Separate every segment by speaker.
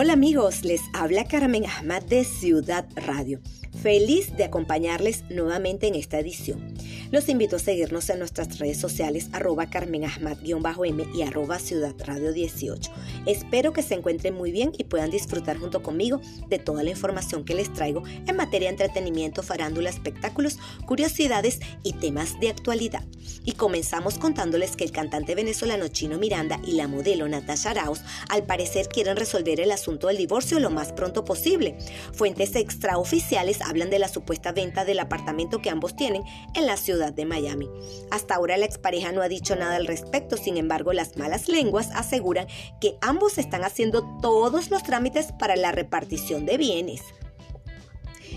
Speaker 1: Hola amigos, les habla Carmen Ahmad de Ciudad Radio. Feliz de acompañarles nuevamente en esta edición. Los invito a seguirnos en nuestras redes sociales arroba carmenahmad-m y arroba Ciudad Radio 18. Espero que se encuentren muy bien y puedan disfrutar junto conmigo de toda la información que les traigo en materia de entretenimiento, farándula, espectáculos, curiosidades y temas de actualidad. Y comenzamos contándoles que el cantante venezolano Chino Miranda y la modelo Natasha Arauz al parecer quieren resolver el asunto del divorcio lo más pronto posible. Fuentes extraoficiales hablan de la supuesta venta del apartamento que ambos tienen en la ciudad de Miami. Hasta ahora la expareja no ha dicho nada al respecto, sin embargo las malas lenguas aseguran que ambos están haciendo todos los trámites para la repartición de bienes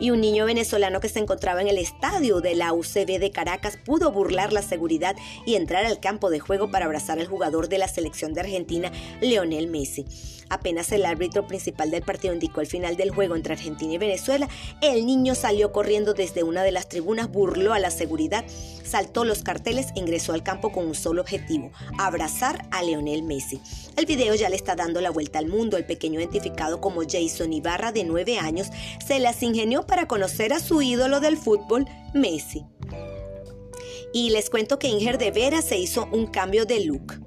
Speaker 1: y un niño venezolano que se encontraba en el estadio de la UCB de Caracas pudo burlar la seguridad y entrar al campo de juego para abrazar al jugador de la selección de Argentina, Leonel Messi. Apenas el árbitro principal del partido indicó el final del juego entre Argentina y Venezuela, el niño salió corriendo desde una de las tribunas, burló a la seguridad, saltó los carteles e ingresó al campo con un solo objetivo, abrazar a Leonel Messi. El video ya le está dando la vuelta al mundo. El pequeño identificado como Jason Ibarra de 9 años se las ingenió para conocer a su ídolo del fútbol, Messi. Y les cuento que Inger de Vera se hizo un cambio de look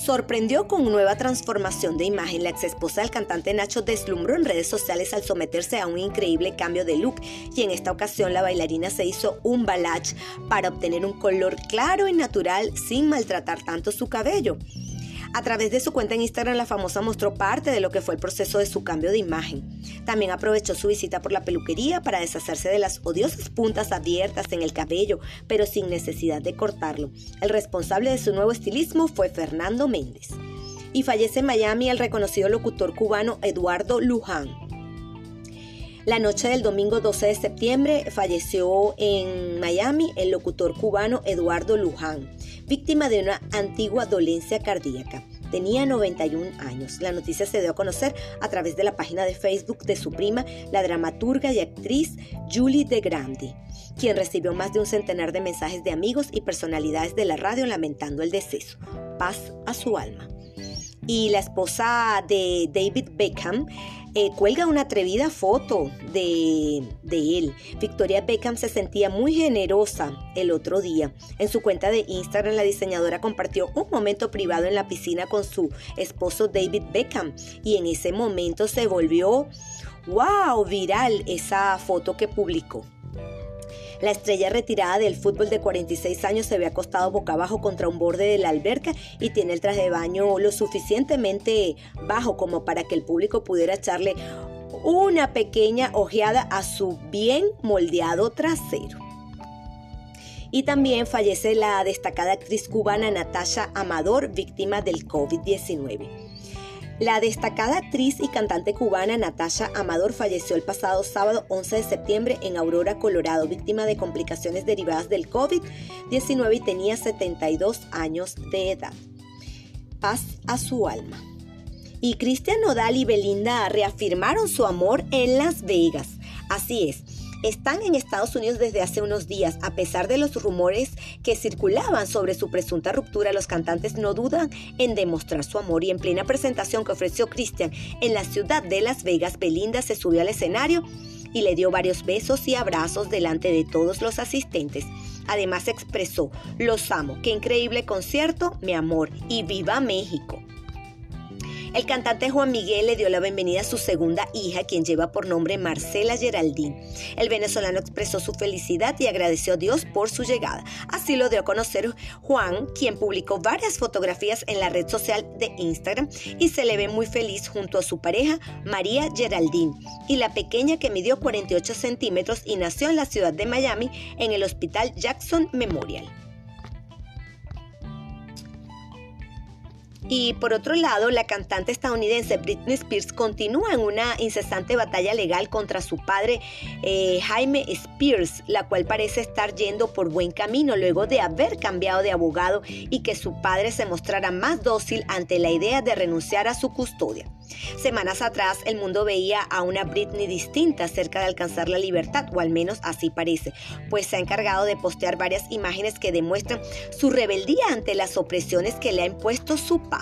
Speaker 1: sorprendió con nueva transformación de imagen. La ex esposa del cantante Nacho deslumbró en redes sociales al someterse a un increíble cambio de look y en esta ocasión la bailarina se hizo un balach para obtener un color claro y natural sin maltratar tanto su cabello. A través de su cuenta en Instagram, la famosa mostró parte de lo que fue el proceso de su cambio de imagen. También aprovechó su visita por la peluquería para deshacerse de las odiosas puntas abiertas en el cabello, pero sin necesidad de cortarlo. El responsable de su nuevo estilismo fue Fernando Méndez. Y fallece en Miami el reconocido locutor cubano Eduardo Luján. La noche del domingo 12 de septiembre falleció en Miami el locutor cubano Eduardo Luján víctima de una antigua dolencia cardíaca. Tenía 91 años. La noticia se dio a conocer a través de la página de Facebook de su prima, la dramaturga y actriz Julie de Grandi, quien recibió más de un centenar de mensajes de amigos y personalidades de la radio lamentando el deceso. Paz a su alma. Y la esposa de David Beckham eh, cuelga una atrevida foto de, de él. Victoria Beckham se sentía muy generosa el otro día. En su cuenta de Instagram, la diseñadora compartió un momento privado en la piscina con su esposo David Beckham y en ese momento se volvió, wow, viral esa foto que publicó. La estrella retirada del fútbol de 46 años se ve acostado boca abajo contra un borde de la alberca y tiene el traje de baño lo suficientemente bajo como para que el público pudiera echarle una pequeña ojeada a su bien moldeado trasero. Y también fallece la destacada actriz cubana Natasha Amador, víctima del COVID-19. La destacada actriz y cantante cubana Natasha Amador falleció el pasado sábado 11 de septiembre en Aurora, Colorado, víctima de complicaciones derivadas del COVID-19 y tenía 72 años de edad. Paz a su alma. Y Cristian Nodal y Belinda reafirmaron su amor en Las Vegas. Así es, están en Estados Unidos desde hace unos días. A pesar de los rumores que circulaban sobre su presunta ruptura, los cantantes no dudan en demostrar su amor y en plena presentación que ofreció Christian en la ciudad de Las Vegas, Belinda se subió al escenario y le dio varios besos y abrazos delante de todos los asistentes. Además expresó, los amo, qué increíble concierto, mi amor, y viva México. El cantante Juan Miguel le dio la bienvenida a su segunda hija, quien lleva por nombre Marcela Geraldine. El venezolano expresó su felicidad y agradeció a Dios por su llegada. Así lo dio a conocer Juan, quien publicó varias fotografías en la red social de Instagram y se le ve muy feliz junto a su pareja María Geraldine y la pequeña que midió 48 centímetros y nació en la ciudad de Miami en el Hospital Jackson Memorial. Y por otro lado, la cantante estadounidense Britney Spears continúa en una incesante batalla legal contra su padre eh, Jaime Spears, la cual parece estar yendo por buen camino luego de haber cambiado de abogado y que su padre se mostrara más dócil ante la idea de renunciar a su custodia. Semanas atrás el mundo veía a una Britney distinta cerca de alcanzar la libertad, o al menos así parece, pues se ha encargado de postear varias imágenes que demuestran su rebeldía ante las opresiones que le ha impuesto su padre.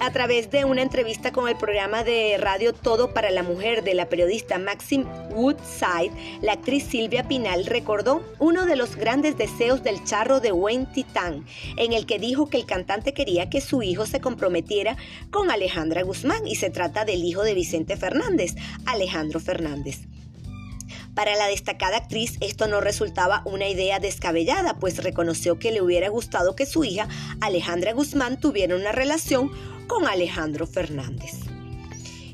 Speaker 1: A través de una entrevista con el programa de radio Todo para la Mujer de la periodista Maxim Woodside, la actriz Silvia Pinal recordó uno de los grandes deseos del charro de Wayne Titán, en el que dijo que el cantante quería que su hijo se comprometiera con Alejandra Guzmán y se trata del hijo de Vicente Fernández, Alejandro Fernández. Para la destacada actriz esto no resultaba una idea descabellada, pues reconoció que le hubiera gustado que su hija Alejandra Guzmán tuviera una relación con Alejandro Fernández.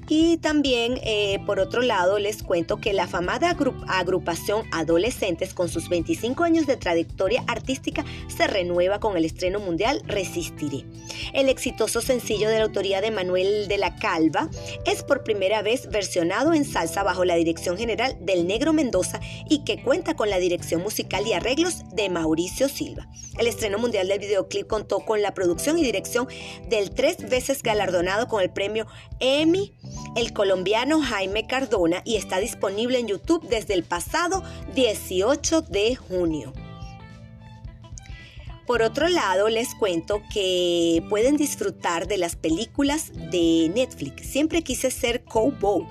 Speaker 1: Y también, eh, por otro lado, les cuento que la famada agrupación Adolescentes, con sus 25 años de trayectoria artística, se renueva con el estreno mundial Resistiré. El exitoso sencillo de la autoría de Manuel de la Calva es por primera vez versionado en salsa bajo la dirección general del Negro Mendoza y que cuenta con la dirección musical y arreglos de Mauricio Silva. El estreno mundial del videoclip contó con la producción y dirección del tres veces galardonado con el premio Emmy el colombiano Jaime Cardona y está disponible en YouTube desde el pasado 18 de junio. Por otro lado, les cuento que pueden disfrutar de las películas de Netflix. Siempre quise ser cowboy,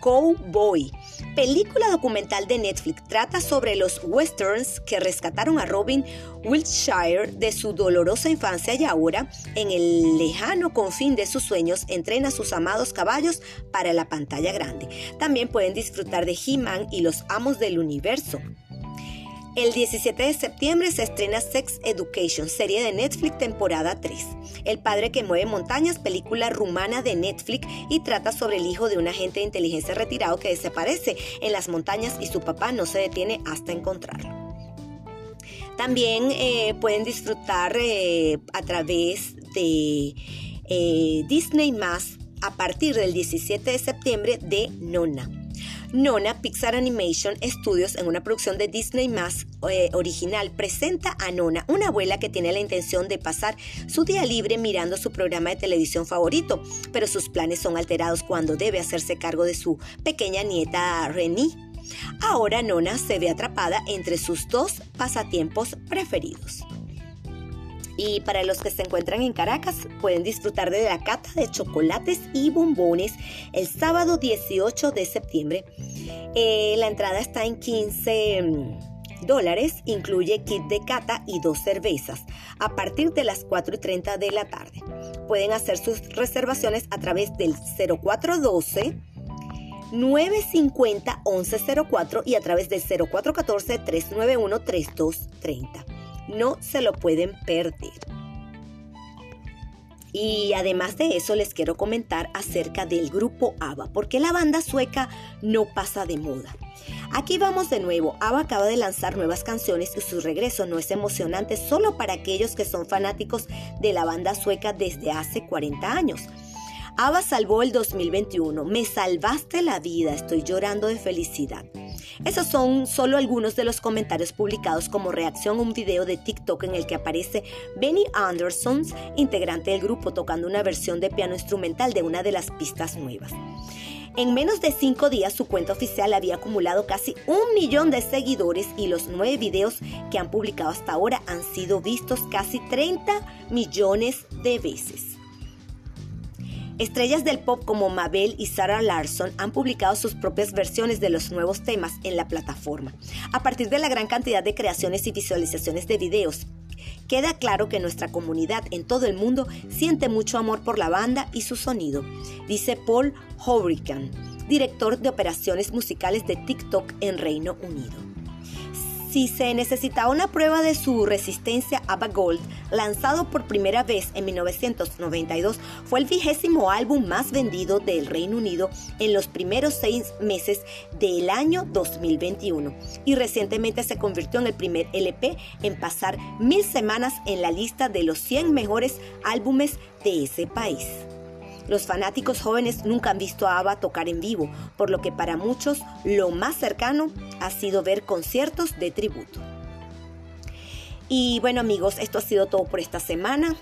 Speaker 1: Cowboy, película documental de Netflix, trata sobre los westerns que rescataron a Robin Wiltshire de su dolorosa infancia y ahora, en el lejano confín de sus sueños, entrena a sus amados caballos para la pantalla grande. También pueden disfrutar de He-Man y los amos del universo. El 17 de septiembre se estrena Sex Education, serie de Netflix temporada 3. El padre que mueve montañas, película rumana de Netflix y trata sobre el hijo de un agente de inteligencia retirado que desaparece en las montañas y su papá no se detiene hasta encontrarlo. También eh, pueden disfrutar eh, a través de eh, Disney Más a partir del 17 de septiembre de Nona. Nona Pixar Animation Studios, en una producción de Disney más eh, original, presenta a Nona, una abuela que tiene la intención de pasar su día libre mirando su programa de televisión favorito, pero sus planes son alterados cuando debe hacerse cargo de su pequeña nieta Renée. Ahora Nona se ve atrapada entre sus dos pasatiempos preferidos. Y para los que se encuentran en Caracas, pueden disfrutar de la cata de chocolates y bombones el sábado 18 de septiembre. Eh, la entrada está en 15 mm, dólares, incluye kit de cata y dos cervezas, a partir de las 4 y 30 de la tarde. Pueden hacer sus reservaciones a través del 0412 950 1104 y a través del 0414 391 3230 no se lo pueden perder. Y además de eso les quiero comentar acerca del grupo ABBA, porque la banda sueca no pasa de moda. Aquí vamos de nuevo, ABBA acaba de lanzar nuevas canciones y su regreso no es emocionante solo para aquellos que son fanáticos de la banda sueca desde hace 40 años. ABBA salvó el 2021, me salvaste la vida, estoy llorando de felicidad. Esos son solo algunos de los comentarios publicados como reacción a un video de TikTok en el que aparece Benny Anderson, integrante del grupo, tocando una versión de piano instrumental de una de las pistas nuevas. En menos de cinco días su cuenta oficial había acumulado casi un millón de seguidores y los nueve videos que han publicado hasta ahora han sido vistos casi 30 millones de veces. Estrellas del pop como Mabel y Sarah Larson han publicado sus propias versiones de los nuevos temas en la plataforma. A partir de la gran cantidad de creaciones y visualizaciones de videos, queda claro que nuestra comunidad en todo el mundo siente mucho amor por la banda y su sonido, dice Paul Hurricane, director de operaciones musicales de TikTok en Reino Unido. Si se necesitaba una prueba de su resistencia, ABBA Gold, lanzado por primera vez en 1992, fue el vigésimo álbum más vendido del Reino Unido en los primeros seis meses del año 2021 y recientemente se convirtió en el primer LP en pasar mil semanas en la lista de los 100 mejores álbumes de ese país. Los fanáticos jóvenes nunca han visto a ABBA tocar en vivo, por lo que para muchos lo más cercano ha sido ver conciertos de tributo. Y bueno amigos, esto ha sido todo por esta semana.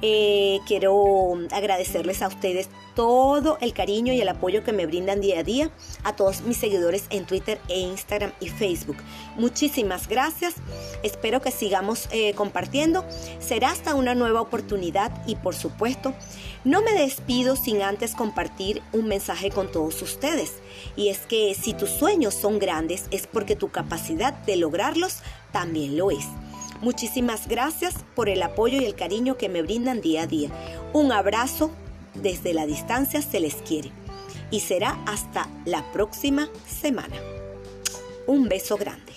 Speaker 1: Eh, quiero agradecerles a ustedes todo el cariño y el apoyo que me brindan día a día, a todos mis seguidores en Twitter e Instagram y Facebook. Muchísimas gracias. Espero que sigamos eh, compartiendo. Será hasta una nueva oportunidad y por supuesto, no me despido sin antes compartir un mensaje con todos ustedes. Y es que si tus sueños son grandes es porque tu capacidad de lograrlos también lo es. Muchísimas gracias por el apoyo y el cariño que me brindan día a día. Un abrazo desde la distancia se les quiere. Y será hasta la próxima semana. Un beso grande.